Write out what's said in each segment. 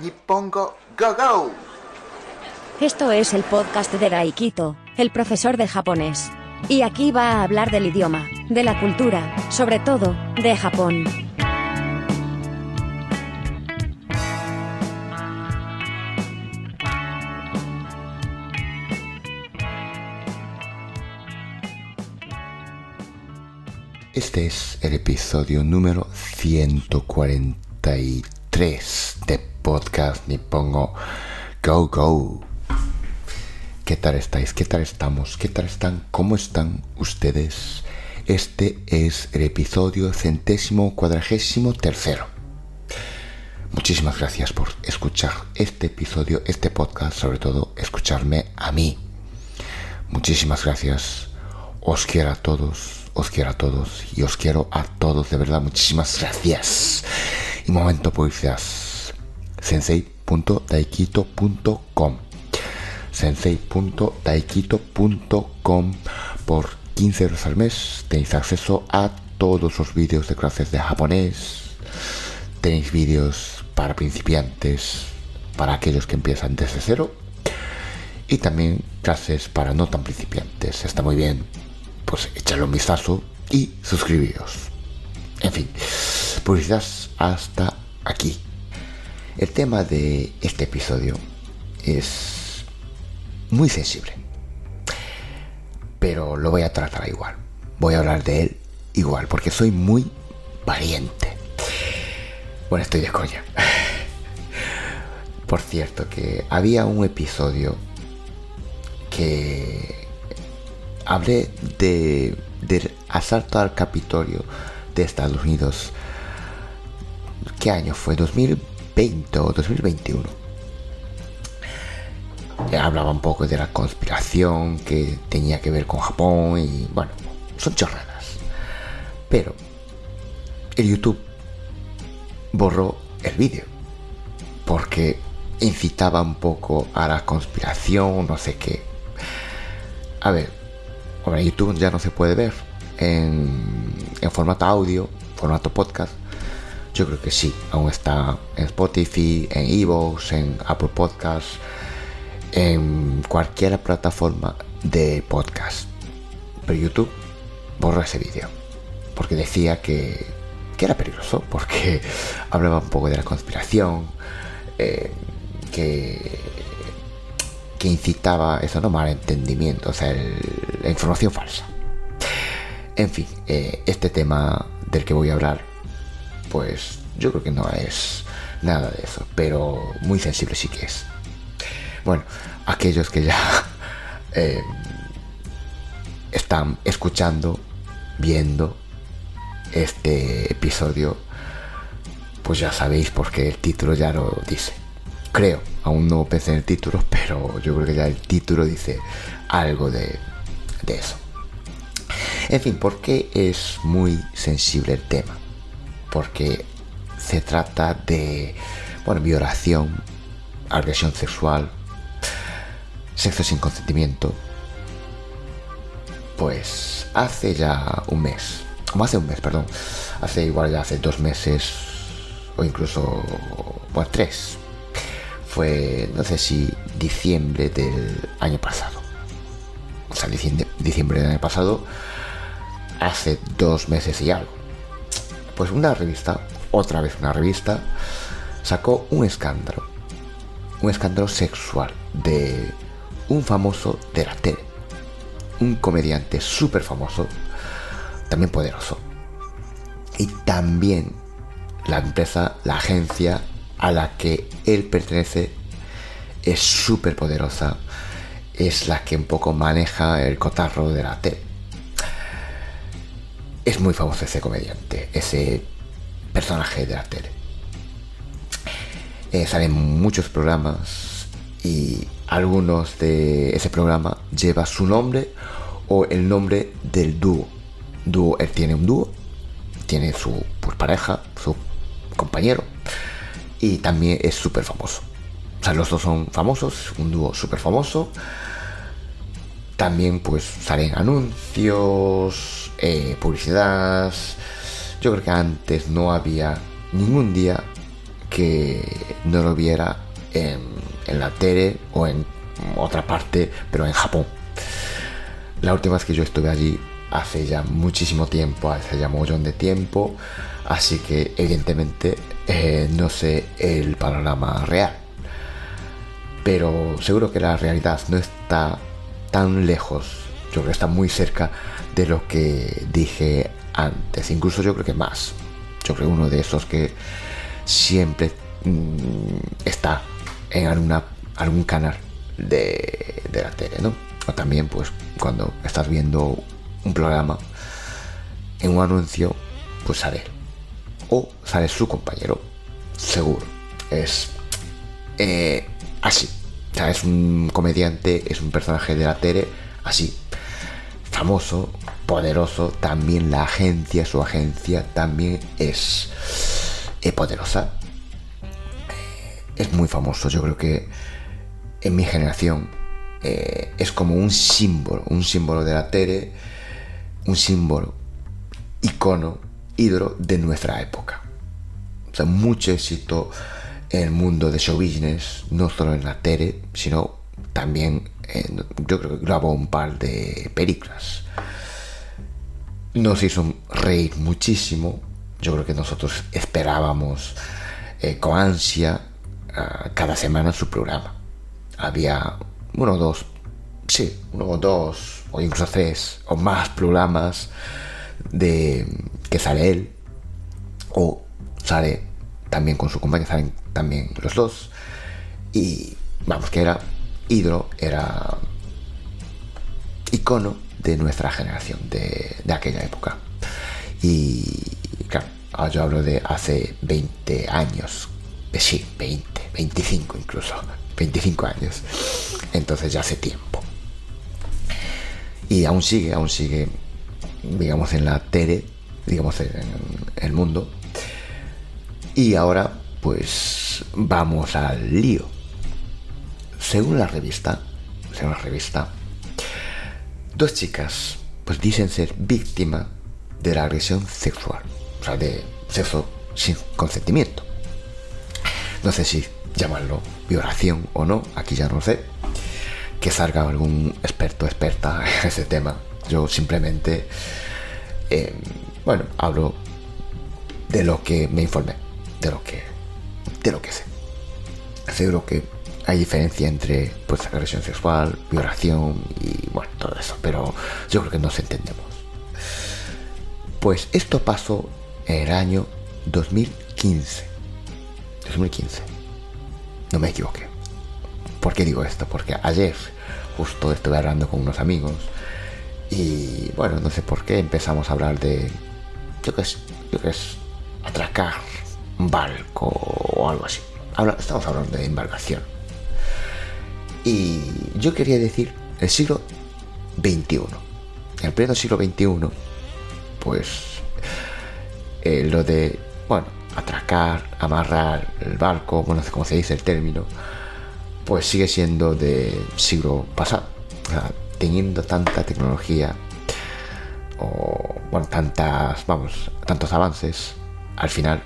Nippongo Go Go. Esto es el podcast de Daikito, el profesor de japonés. Y aquí va a hablar del idioma, de la cultura, sobre todo, de Japón. Este es el episodio número 143 de podcast Nippongo Go Go. ¿Qué tal estáis? ¿Qué tal estamos? ¿Qué tal están? ¿Cómo están ustedes? Este es el episodio centésimo cuadragésimo tercero. Muchísimas gracias por escuchar este episodio, este podcast, sobre todo escucharme a mí. Muchísimas gracias. Os quiero a todos, os quiero a todos y os quiero a todos, de verdad, muchísimas gracias. Y momento publicidad. sensei.daikito.com sensei.daikito.com por 15 euros al mes tenéis acceso a todos los vídeos de clases de japonés. Tenéis vídeos para principiantes, para aquellos que empiezan desde cero. Y también clases para no tan principiantes. Está muy bien. Pues echadle un vistazo y suscribíos. En fin, publicidad hasta aquí. El tema de este episodio es muy sensible. Pero lo voy a tratar igual. Voy a hablar de él igual, porque soy muy valiente. Bueno, estoy de coña. Por cierto, que había un episodio que hablé de, del asalto al Capitolio de Estados Unidos. ¿Qué año fue? ¿2020 o 2021? hablaba un poco de la conspiración que tenía que ver con Japón y bueno, son chorradas. Pero el YouTube borró el vídeo porque incitaba un poco a la conspiración, no sé qué. A ver, ahora YouTube ya no se puede ver en, en formato audio, formato podcast. Yo creo que sí, aún está en Spotify, en Evox, en Apple Podcasts en cualquier plataforma de podcast. Pero YouTube borró ese vídeo. Porque decía que, que, era peligroso. Porque hablaba un poco de la conspiración. Eh, que, que incitaba eso, no malentendimiento. O sea, la información falsa. En fin, eh, este tema del que voy a hablar. Pues yo creo que no es nada de eso. Pero muy sensible sí que es. Bueno, aquellos que ya eh, están escuchando, viendo este episodio, pues ya sabéis porque el título ya lo dice. Creo, aún no pensé en el título, pero yo creo que ya el título dice algo de, de eso. En fin, ¿por qué es muy sensible el tema? Porque se trata de, bueno, violación, agresión sexual, sexo sin consentimiento, pues hace ya un mes, como hace un mes, perdón, hace igual ya hace dos meses o incluso, bueno, tres, fue, no sé si diciembre del año pasado, o sea, diciembre, diciembre del año pasado, hace dos meses y algo, pues una revista, otra vez una revista, sacó un escándalo, un escándalo sexual de un famoso de la tele, un comediante súper famoso, también poderoso. Y también la empresa, la agencia a la que él pertenece es súper poderosa, es la que un poco maneja el cotarro de la tele. Es muy famoso ese comediante, ese personaje de la tele. Eh, salen muchos programas y algunos de ese programa lleva su nombre o el nombre del dúo. dúo él tiene un dúo, tiene su pues, pareja, su compañero y también es súper famoso. O sea, los dos son famosos, un dúo súper famoso. También pues salen anuncios, eh, publicidad. Yo creo que antes no había ningún día que no lo viera en, la tele o en otra parte, pero en Japón. La última vez que yo estuve allí hace ya muchísimo tiempo, hace ya montón de tiempo, así que evidentemente eh, no sé el panorama real. Pero seguro que la realidad no está tan lejos, yo creo que está muy cerca de lo que dije antes, incluso yo creo que más. Yo creo uno de esos que siempre mm, está en alguna, algún canal de, la tele, ¿no? O también pues cuando estás viendo un programa, en un anuncio, pues sale. O sale su compañero. Seguro. Es eh, así. Es un comediante, es un personaje de la tele así. Famoso, poderoso. También la agencia, su agencia, también es eh, poderosa. Es muy famoso. Yo creo que en mi generación eh, es como un símbolo, un símbolo de la tele un símbolo, icono, ídolo de nuestra época. Mucho éxito en el mundo de show business, no solo en la tele, sino también, yo creo que grabó un par de películas. Nos hizo reír muchísimo. Yo creo que nosotros esperábamos eh, con ansia ah, cada semana su programa. Había uno o dos, sí, uno o dos o incluso tres o más programas de que sale él o sale también con su compañero, salen también los dos y vamos que era ídolo, era icono de nuestra generación, de, de aquella época. Y claro, yo hablo de hace 20 años, eh, sí, 20, 25 incluso, 25 años, entonces ya hace tiempo. Y aún sigue, aún sigue, digamos, en la tele, digamos, en el mundo. Y ahora, pues, vamos al lío. Según la revista, según la revista, dos chicas, pues dicen ser víctimas de la agresión sexual, o sea, de sexo sin consentimiento. No sé si llamarlo violación o no, aquí ya no sé que salga algún experto experta en ese tema. Yo simplemente, eh, bueno, hablo de lo que me informé, de lo que, de lo que sé. Seguro que hay diferencia entre pues agresión sexual, violación y bueno, todo eso, pero yo creo que nos entendemos. Pues esto pasó en el año 2015. 2015. No me equivoqué. ¿Por qué digo esto? Porque ayer justo estuve hablando con unos amigos y bueno, no sé por qué empezamos a hablar de, yo qué es, yo qué es, atracar barco o algo así. estamos hablando de embarcación. Y yo quería decir el siglo XXI. En pleno siglo XXI, pues eh, lo de, bueno, atracar, amarrar el barco, bueno, cómo se dice el término, pues sigue siendo de siglo pasado. teniendo tanta tecnología o bueno, tantas, vamos, tantos avances, al final,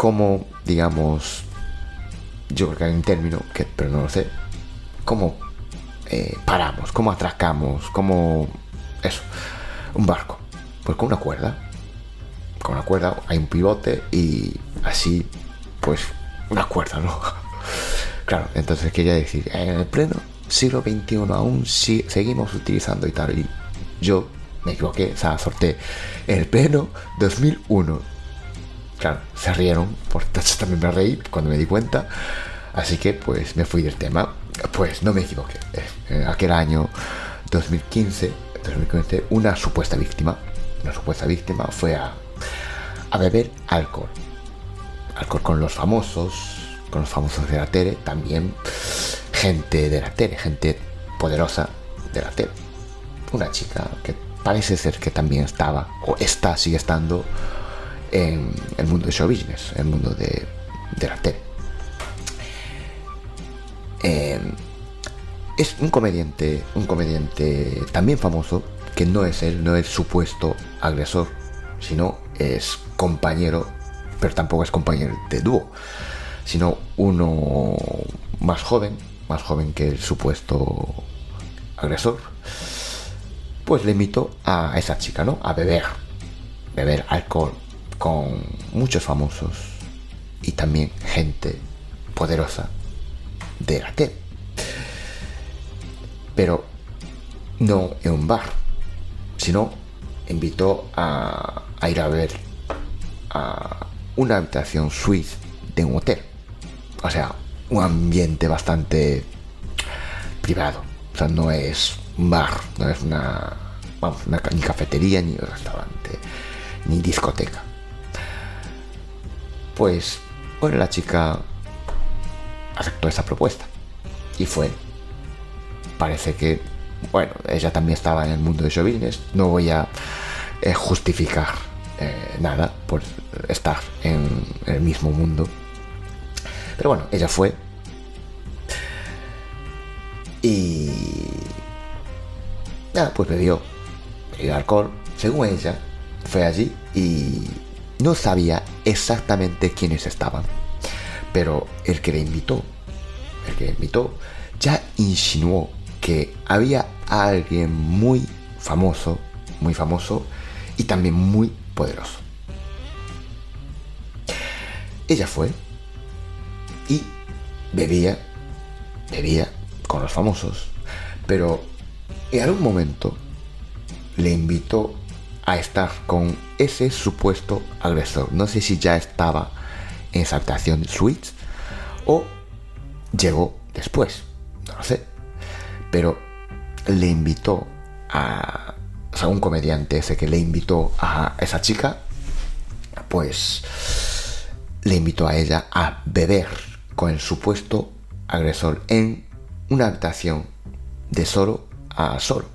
como digamos, yo creo que hay un término que, pero no lo sé, cómo eh, paramos, cómo atracamos, cómo eso, un barco, pues con una cuerda, con una cuerda hay un pivote y así, pues una cuerda, ¿no? Claro, entonces quería decir, en el pleno siglo XXI aún si, seguimos utilizando y tal. Y yo me equivoqué, o sea, sorté en el pleno 2001. Claro, se rieron, por tanto también me reí cuando me di cuenta. Así que pues me fui del tema. Pues no me equivoqué. En aquel año 2015, 2015 una supuesta víctima, una supuesta víctima fue a, a beber alcohol. Alcohol con los famosos, con los famosos de la tele, también gente de la tele, gente poderosa de la tele. Una chica que parece ser que también estaba, o está, sigue estando en el mundo de show business, el mundo de, la tele. Em, es un comediante, un comediante también famoso, que no es él, no es supuesto agresor, sino es compañero pero tampoco es compañero de dúo, sino uno más joven, más joven que el supuesto agresor, pues le invitó a esa chica, ¿no? A beber, beber alcohol con muchos famosos y también gente poderosa de la tele. Pero no en un bar, sino invitó a, ir a ver a una habitación suite de un hotel. O sea, un ambiente bastante privado. O sea, no es un bar, no es una, vamos, una ni cafetería, ni restaurante, ni discoteca. Pues, bueno, la chica aceptó esa propuesta y fue. Parece que, bueno, ella también estaba en el mundo de show. No voy a eh, justificar eh, nada por estar en el mismo mundo. Pero bueno, ella fue. Y. Nada, pues bebió. Bebió alcohol. Según ella, fue allí y no sabía exactamente quiénes estaban. Pero el que le invitó, el que le invitó, ya insinuó que había alguien muy famoso, muy famoso y también muy poderoso. Ella fue y bebía, bebía con los famosos, pero en algún momento le invitó a estar con ese supuesto agresor. No sé si ya estaba en esa habitación suite o llegó después, no lo sé. Pero le invitó a, o un comediante ese que le invitó a esa chica, pues le invitó a ella a beber con el supuesto agresor en una habitación de solo a solo.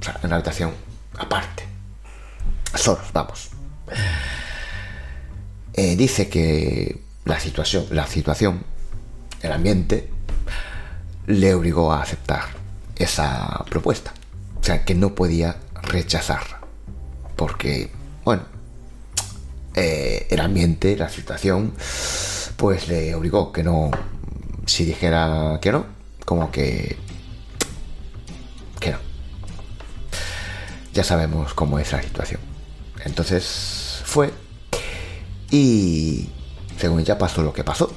O sea, en una habitación aparte. Solos, vamos. Eh, dice que la situación, la situación, el ambiente, le obligó a aceptar esa propuesta. O sea, que no podía rechazarla. Porque, bueno, eh, el ambiente, la situación, pues le obligó que no, si dijera que no, como que, que no. Ya sabemos cómo es la situación. Entonces fue y según ella pasó lo que pasó.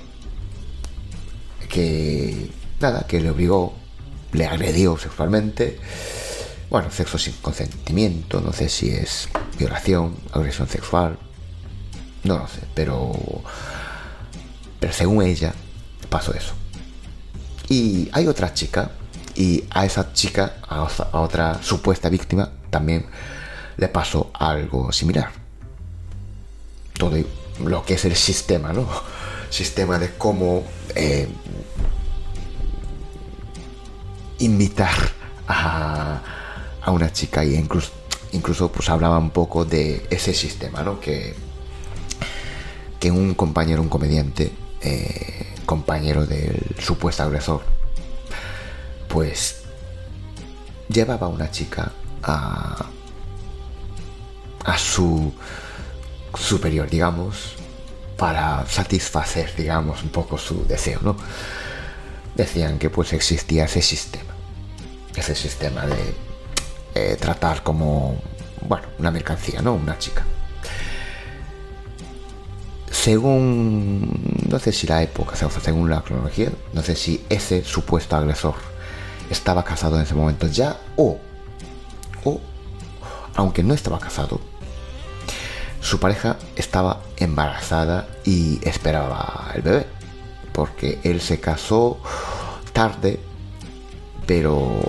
Que nada, que le obligó, le agredió sexualmente. Bueno, sexo sin consentimiento, no sé si es violación, agresión sexual, no lo sé, pero. Pero según ella, pasó eso. Y hay otra chica, y a esa chica, a, otra supuesta víctima, también le pasó algo similar. Todo lo que es el sistema, ¿no? Sistema de cómo eh, invitar a, a, una chica y incluso, incluso pues hablaba un poco de ese sistema, ¿no? Que que un compañero, un comediante, eh, compañero del supuesto agresor, pues llevaba a una chica a, a su superior, digamos, para satisfacer, digamos, un poco su deseo, ¿no? Decían que pues existía ese sistema, ese sistema de eh, tratar como, bueno, una mercancía, ¿no? Una chica según, no sé si la época, según la cronología, no sé si ese supuesto agresor estaba casado en ese momento ya o, o, aunque no estaba casado, su pareja estaba embarazada y esperaba el bebé, porque él se casó tarde, pero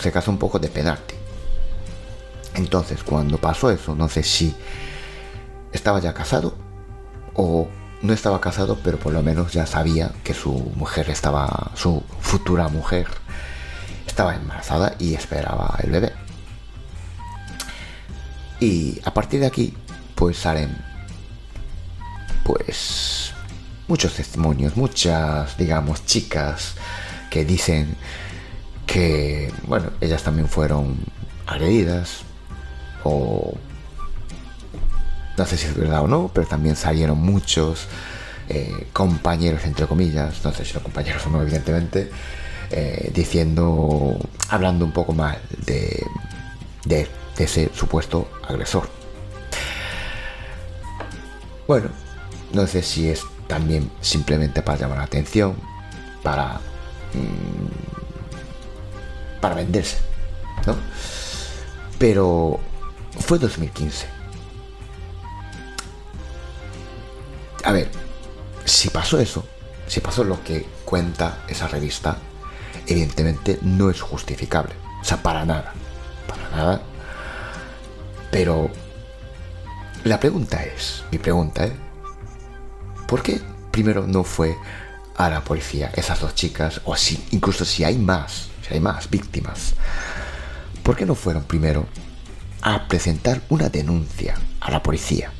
se casó un poco de penalti. Entonces, cuando pasó eso, no sé si estaba ya casado o no estaba casado, pero por lo menos ya sabía que su mujer estaba, su futura mujer estaba embarazada y esperaba el bebé. Y a partir de aquí, pues salen, pues, muchos testimonios, muchas, digamos, chicas que dicen que, bueno, ellas también fueron agredidas o no sé si es verdad o no, pero también salieron muchos eh, compañeros, entre comillas, no sé si son compañeros o no, evidentemente, eh, diciendo, hablando un poco mal de, de, ese supuesto agresor. Bueno, no sé si es también simplemente para llamar la atención, para, mm, para venderse, ¿no? Pero fue 2015. A ver, si pasó eso, si pasó lo que cuenta esa revista, evidentemente no es justificable. O sea, para nada. Para nada. Pero la pregunta es, mi pregunta es, ¿por qué primero no fue a la policía esas dos chicas, o si, incluso si hay más, si hay más víctimas, ¿por qué no fueron primero a presentar una denuncia a la policía?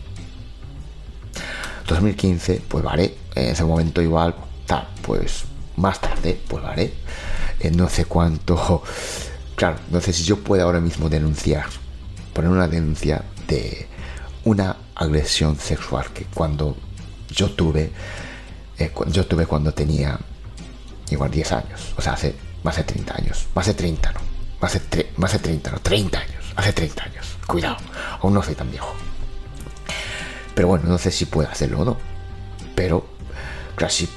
2015, pues vale, en ese momento igual, tal, pues más tarde, pues vale, eh, no sé cuánto, claro, no sé si yo puedo ahora mismo denunciar, poner una denuncia de una agresión sexual que cuando yo tuve, eh, yo tuve cuando tenía igual 10 años, o sea, hace más de 30 años, más de 30, no, más de, más de 30, no, 30 años, hace 30 años, cuidado, aún no soy tan viejo. Pero bueno, no sé si puedo hacerlo o no. Pero, claro, si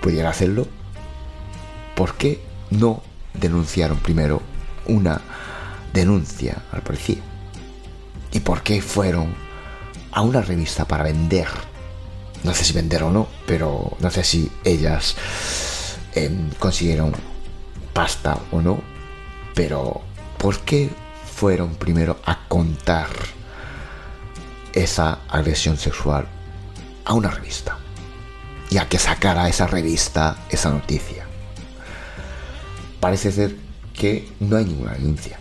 pudiera hacerlo, ¿por qué no denunciaron primero una denuncia al policía? ¿Y por qué fueron a una revista para vender? No sé si vender o no, pero no sé si ellas em, consiguieron pasta o no. Pero, ¿por qué fueron primero a contar? esa agresión sexual a una revista y a que sacara esa revista esa noticia. Parece ser que no hay ninguna denuncia.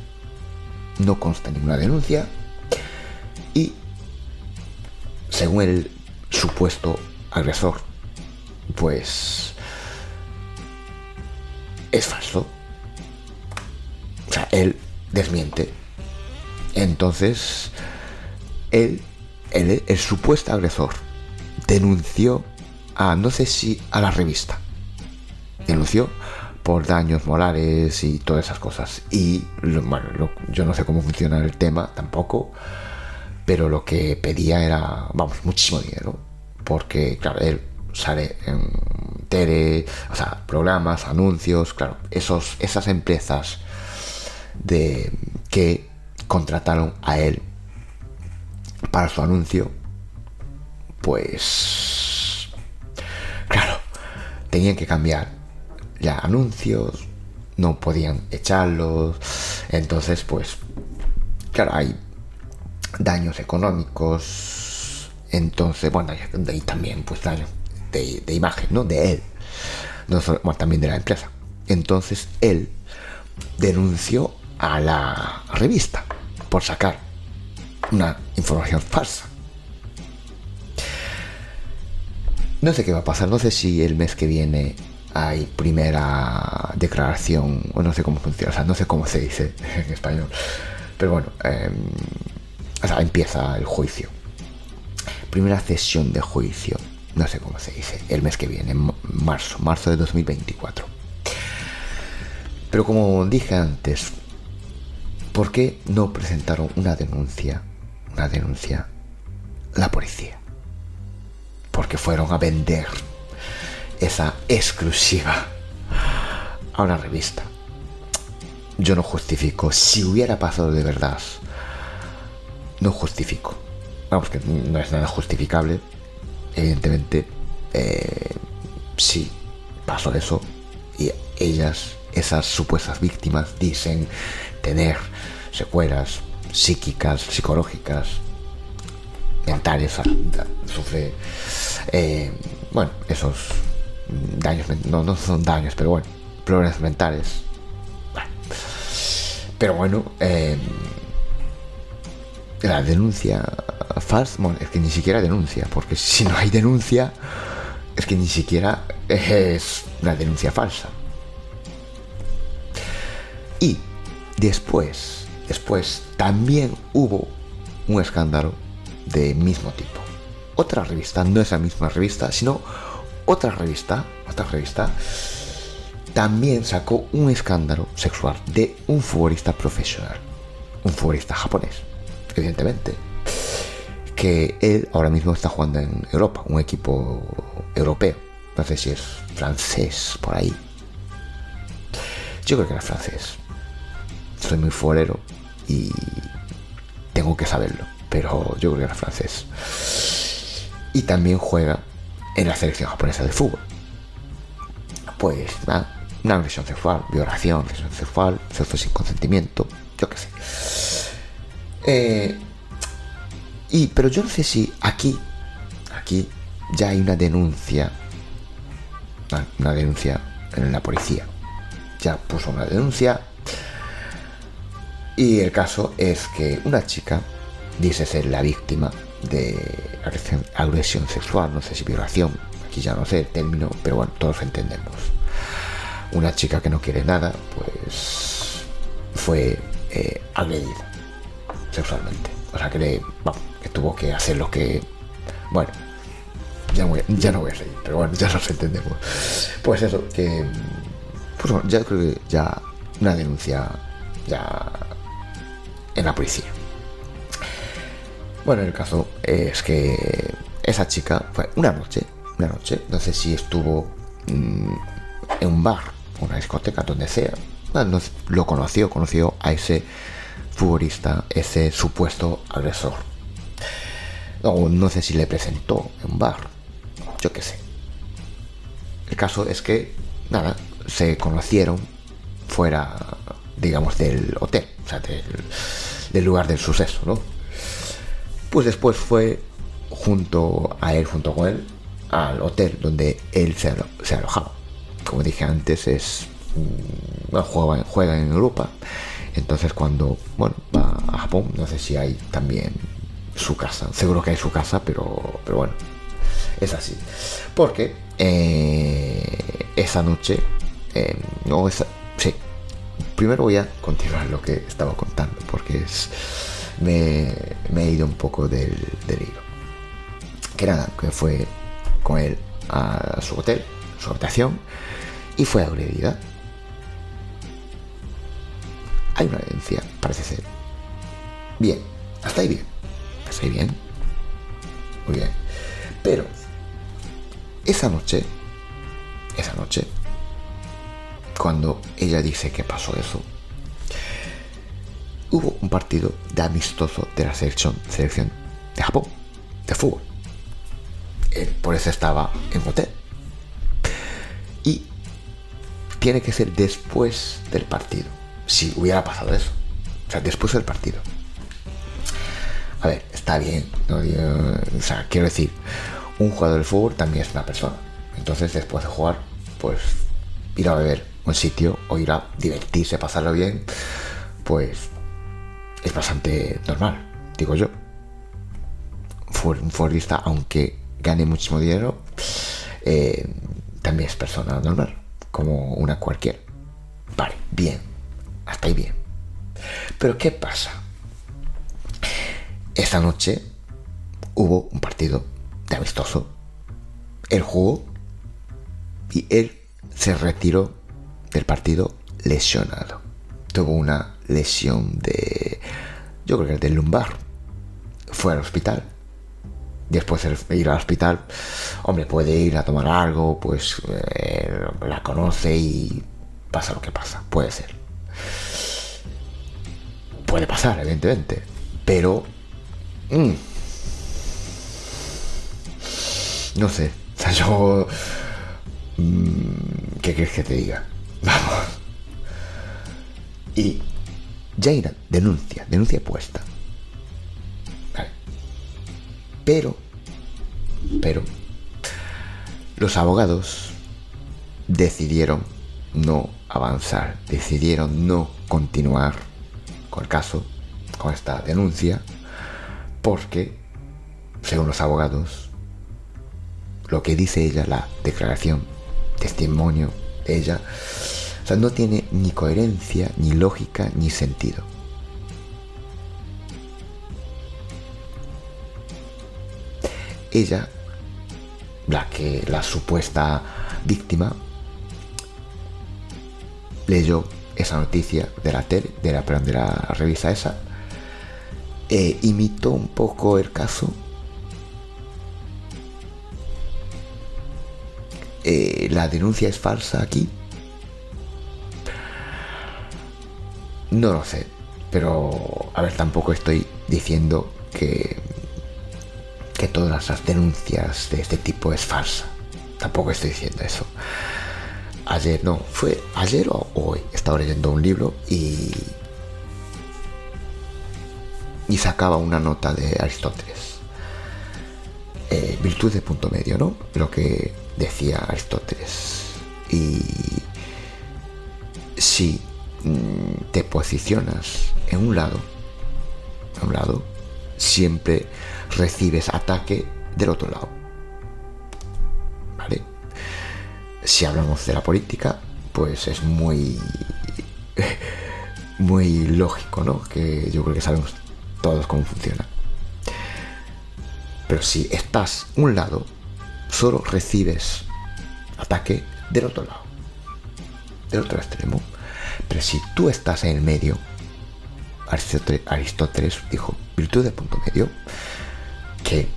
No consta ninguna denuncia y según el supuesto agresor, pues es falso. O sea, él desmiente. Entonces, él el, supuesto agresor denunció a, no sé si a la revista, denunció por daños morales y todas esas cosas. Y bueno, yo no sé cómo funciona el tema tampoco, pero lo que pedía era, vamos, muchísimo dinero, porque claro, él sale en tele, o sea, programas, anuncios, claro, esos, esas empresas de que contrataron a él para su anuncio, pues, claro, tenían que cambiar ya anuncios, no podían echarlos, entonces, pues, claro, hay daños económicos, entonces, bueno, y también, pues, daños de, imagen, ¿no? De él, no solo, también de la empresa. Entonces, él denunció a la revista por sacar una información falsa. No sé qué va a pasar, no sé si el mes que viene hay primera declaración, o no sé cómo funciona, no sé cómo se dice en español, pero bueno, em, empieza el juicio. Primera sesión de juicio, no sé cómo se dice, el mes que viene, marzo, marzo de 2024. Pero como dije antes, ¿por qué no presentaron una denuncia una denuncia la policía. Porque fueron a vender esa exclusiva a una revista. Yo no justifico. Si hubiera pasado de verdad, no justifico. Vamos, que no es nada justificable. Evidentemente, eh, sí, pasó eso. Y ellas, esas supuestas víctimas, dicen tener secuelas psíquicas, psicológicas, mentales, sufre, eh, bueno, esos daños, no, no son daños, pero bueno, problemas mentales. Pero bueno, eh, la denuncia falsa, bueno, es que ni siquiera denuncia, porque si no hay denuncia, es que ni siquiera es una denuncia falsa. Y después, después también hubo un escándalo de mismo tipo. Otra revista, no esa misma revista, sino otra revista, otra revista, también sacó un escándalo sexual de un futbolista profesional, un futbolista japonés, evidentemente, que él ahora mismo está jugando en Europa, un equipo europeo, no sé si es francés por ahí. Yo creo que era francés. Soy muy forero y tengo que saberlo, pero yo creo que era francés. Y también juega en la selección japonesa de fútbol. Pues nada, una agresión sexual, violación, agresión sexual, sexo sin consentimiento, yo qué sé. Eh, y, pero yo no sé si aquí, aquí ya hay una denuncia, una denuncia en la policía. Ya puso una denuncia. Y el caso es que una chica dice ser la víctima de agresión, sexual, no sé si violación, aquí ya no sé el término, pero bueno, todos entendemos. Una chica que no quiere nada, pues fue eh, agredida sexualmente. O sea, que, que tuvo que hacer lo que... Bueno, ya, ya no voy a seguir, pero bueno, ya nos entendemos. Pues eso, que... Pues bueno, ya creo que ya una denuncia ya en la policía. Bueno, el caso es que esa chica fue una noche, una noche, no sé si estuvo mm, en un bar, una discoteca, donde sea, lo conoció, conoció a ese futbolista, ese supuesto agresor. No, no sé si le presentó en un bar, yo qué sé. El caso es que, nada, se conocieron fuera, digamos, del hotel, o sea, del, lugar del suceso, ¿no? Pues después fue junto a él, junto con él, al hotel donde él se, alojaba. Como dije antes, es juega, juega en Europa. Entonces cuando bueno, va a Japón, no sé si hay también su casa. Seguro que hay su casa, pero, pero bueno, es así. Porque eh, esa noche, eh, no esa, sí, primero voy a continuar lo que estaba contando, porque es me, he ido un poco del, hilo. Que nada, que fue con él a su hotel, su habitación, y fue agredida. Hay una evidencia, parece ser. Bien, hasta ahí bien. Hasta ahí bien. Muy bien. Pero, esa noche, esa noche, cuando ella dice que pasó eso, hubo un partido de amistoso de la selección, selección de Japón, de fútbol. Él por eso estaba en hotel. Y tiene que ser después del partido. Si hubiera pasado eso. O sea, después del partido. A ver, está bien. o sea, quiero decir, un jugador de fútbol también es una persona. Entonces, después de jugar, pues ir a beber un sitio o ir a divertirse, pasarlo bien, pues es bastante normal, digo yo. Un futbolista, aunque gane muchísimo dinero, eh, también es persona normal, como una cualquiera. Vale, bien, hasta ahí bien. Pero ¿qué pasa? Esta noche hubo un partido de amistoso. Él jugó y él se retiró del partido lesionado. Tuvo una lesión de, yo creo que del lumbar. Fue al hospital. Después de ir al hospital, hombre, puede ir a tomar algo, pues eh, la conoce y pasa lo que pasa. Puede ser. Puede pasar, evidentemente. Pero... Mm, no sé. O sea, yo... Mm, ¿Qué quieres que te diga? Vamos. Y Jaira denuncia, denuncia puesta. Pero, pero, los abogados decidieron no avanzar, decidieron no continuar con el caso, con esta denuncia, porque, según los abogados, lo que dice ella, la declaración, testimonio ella, o sea, no tiene ni coherencia, ni lógica, ni sentido. ella, la que la supuesta víctima, leyó esa noticia de la tele, de la, de la revista esa, e imitó un poco el caso. Eh, la denuncia es falsa aquí. No lo sé, pero a ver, tampoco estoy diciendo que que todas las denuncias de este tipo es falsa. Tampoco estoy diciendo eso. Ayer, no, fue ayer o hoy. Estaba leyendo un libro y. y sacaba una nota de Aristóteles. Eh, virtud de punto medio, ¿no? Lo que decía Aristóteles. Y. si mm, te posicionas en un lado, a un lado, siempre recibes ataque del otro lado. Si hablamos de la política, pues es muy muy lógico, ¿no? Que yo creo que sabemos todos cómo funciona. Pero si estás un lado, solo recibes ataque del otro lado, del otro extremo. Pero si tú estás en el medio, Aristóteles dijo, virtud de punto medio, que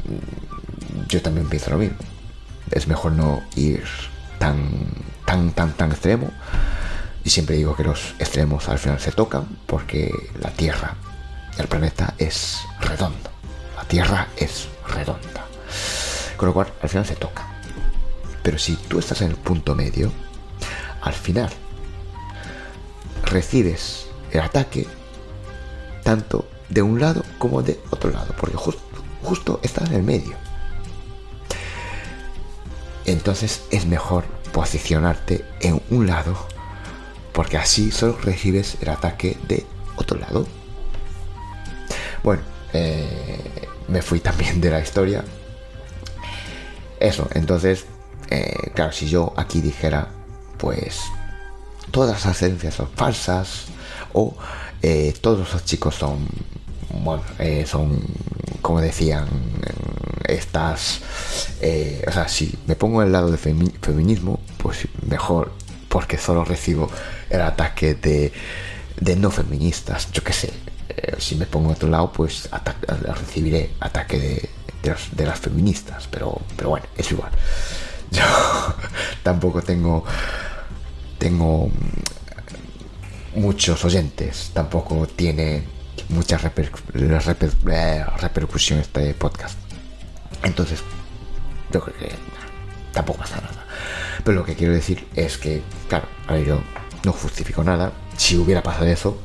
yo también pienso lo mismo. Es mejor no ir tan, tan, tan, tan extremo. Y siempre digo que los extremos al final se tocan porque la Tierra, el planeta es redondo. La Tierra es redonda. Con lo cual, al final se toca. Pero si tú estás en el punto medio, al final recibes el ataque tanto de un lado como de otro lado, porque justo, justo está en el medio. Entonces es mejor posicionarte en un lado, porque así solo recibes el ataque de otro lado. Bueno, eh, me fui también de la historia. Eso, entonces, eh, claro, si yo aquí dijera, pues, todas las herencias son falsas, o eh, todos los chicos son, bueno, eh, son, como decían, estas, eh, o sea, si me pongo en el lado de feminismo, pues mejor, porque solo recibo el ataque de, de no feministas, yo qué sé. si me pongo en otro lado, pues recibiré ataque de, de, las feministas, pero, pero bueno, es igual. Yo tampoco tengo tengo muchos oyentes, tampoco tiene mucha eh, repercusión este podcast. Entonces, yo creo que tampoco pasa nada. Pero lo que quiero decir es que, claro, yo no justifico nada si hubiera pasado eso,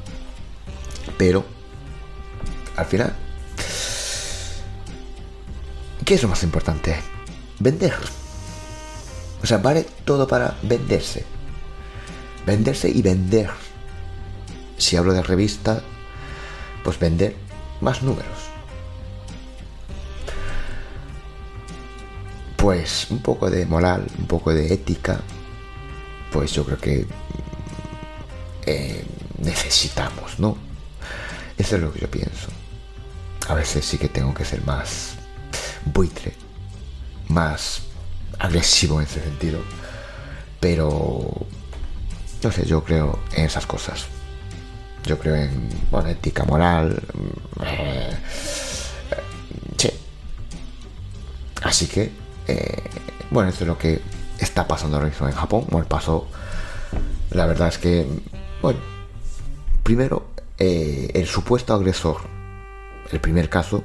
pero al final, ¿qué es lo más importante? Vender. O sea, vale todo para venderse. Venderse y vender si hablo de revista, pues vender más números. Pues un poco de moral, un poco de ética, pues yo creo que eh, necesitamos, ¿no? Eso es lo que yo pienso. A veces sí que tengo que ser más buitre, más agresivo en ese sentido, pero no sé, yo creo en esas cosas. Yo creo en ética moral. Eh, sí. Así que, eh, bueno, esto es lo que está pasando ahora mismo en Japón. Bueno, pasó. La verdad es que, bueno, primero, eh, el supuesto agresor, el primer caso,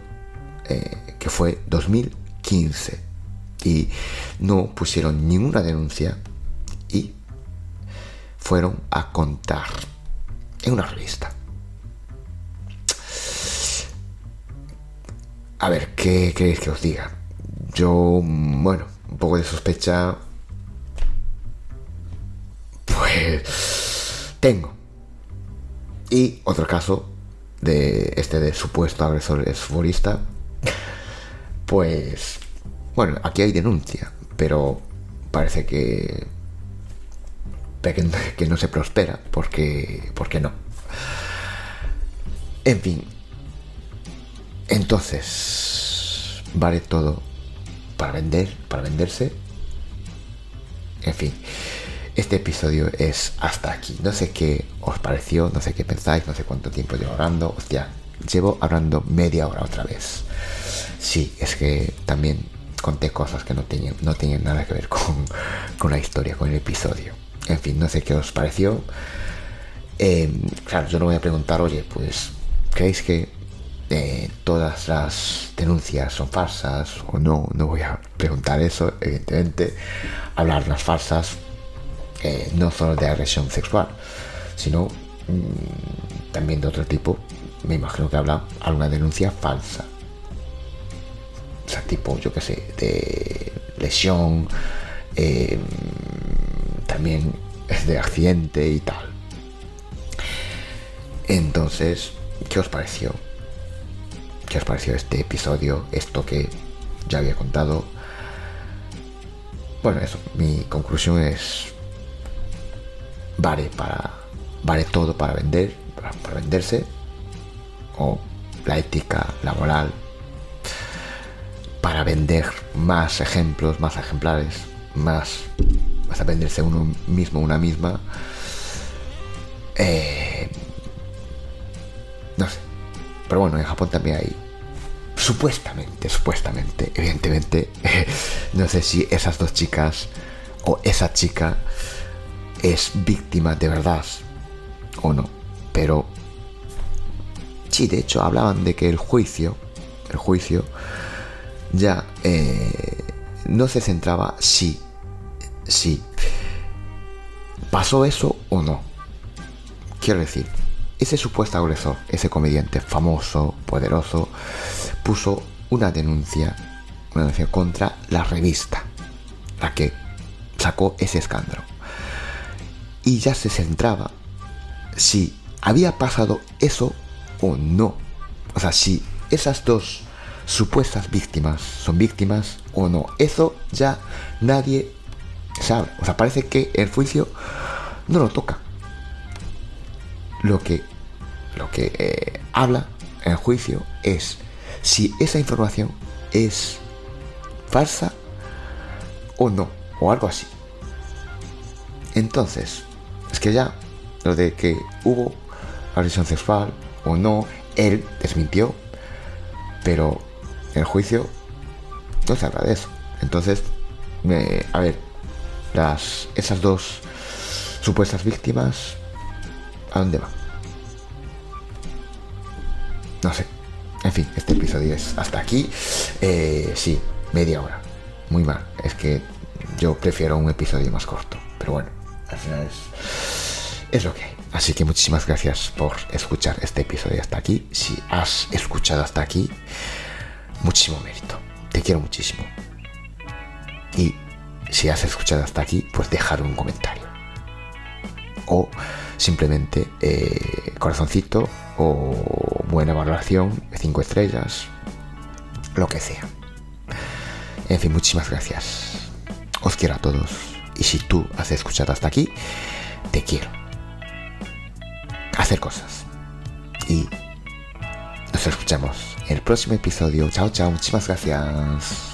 que fue 2015, y no pusieron ninguna denuncia y fueron a contar en una revista. A ver, ¿qué queréis que os diga? Yo, bueno, un poco de sospecha. Pues. Tengo. Y otro caso de este de supuesto agresor futbolista. Pues. Bueno, aquí hay denuncia, pero parece que que, no se prospera, porque, porque no. En fin. Entonces, vale todo para vender, para venderse. En fin, este episodio es hasta aquí. No sé qué os pareció, no sé qué pensáis, no sé cuánto tiempo llevo hablando. Hostia, llevo hablando media hora otra vez. Sí, es que también conté cosas que no tenían, no tenían nada que ver con, con la historia, con el episodio. En fin, no sé qué os pareció. Em, claro, yo no voy a preguntar, oye, pues, ¿creéis que eh, todas las denuncias son falsas o no? No voy a preguntar eso, evidentemente. Hablar las falsas, eh, no solo de agresión sexual, sino mm, también de otro tipo. Me imagino que habla alguna denuncia falsa. O sea, tipo, yo qué sé, de lesión, em, también de accidente y tal. Entonces, ¿qué os pareció? ¿Qué os pareció este episodio? Esto que ya había contado. Bueno, eso, mi conclusión es. Vale para. Vale todo para vender, para, para venderse. O la ética, la moral. Para vender más ejemplos, más ejemplares, más. Vas a venderse uno mismo, una misma. Eh, no sé. Pero bueno, en Japón también hay. Supuestamente, supuestamente, evidentemente. no sé si esas dos chicas o esa chica es víctima de verdad o no. Pero. Sí, de hecho, hablaban de que el juicio. El juicio. Ya. Eh, no se centraba si. Si. ¿Pasó eso o no? Quiero decir, ese supuesto agresor, ese comediante famoso, poderoso, puso una denuncia, una denuncia contra la revista, la que sacó ese escándalo. Y ya se centraba si había pasado eso o no. O sea, si esas dos supuestas víctimas son víctimas o no. Eso ya nadie O sea, parece que el juicio no lo toca. Lo que lo que eh, habla el juicio es si esa información es falsa o no, o algo así. Entonces, es que ya lo de que hubo agresión sexual o no, él desmintió, pero el juicio no se habla de eso. Entonces, a ver, esas dos supuestas víctimas, ¿a dónde van? No sé. En fin, este episodio es hasta aquí. Eh, sí, media hora. Muy mal. Es que yo prefiero un episodio más corto. Pero bueno, al final es, es lo que hay. Así que muchísimas gracias por escuchar este episodio hasta aquí. Si has escuchado hasta aquí, muchísimo mérito. Te quiero muchísimo. Si has escuchado hasta aquí, pues dejar un comentario. O simplemente eh, corazoncito o buena valoración, 5 estrellas, lo que sea. En fin, muchísimas gracias. Os quiero a todos. Y si tú has escuchado hasta aquí, te quiero. Hacer cosas. Y nos escuchamos en el próximo episodio. Chao, chao. Muchísimas gracias.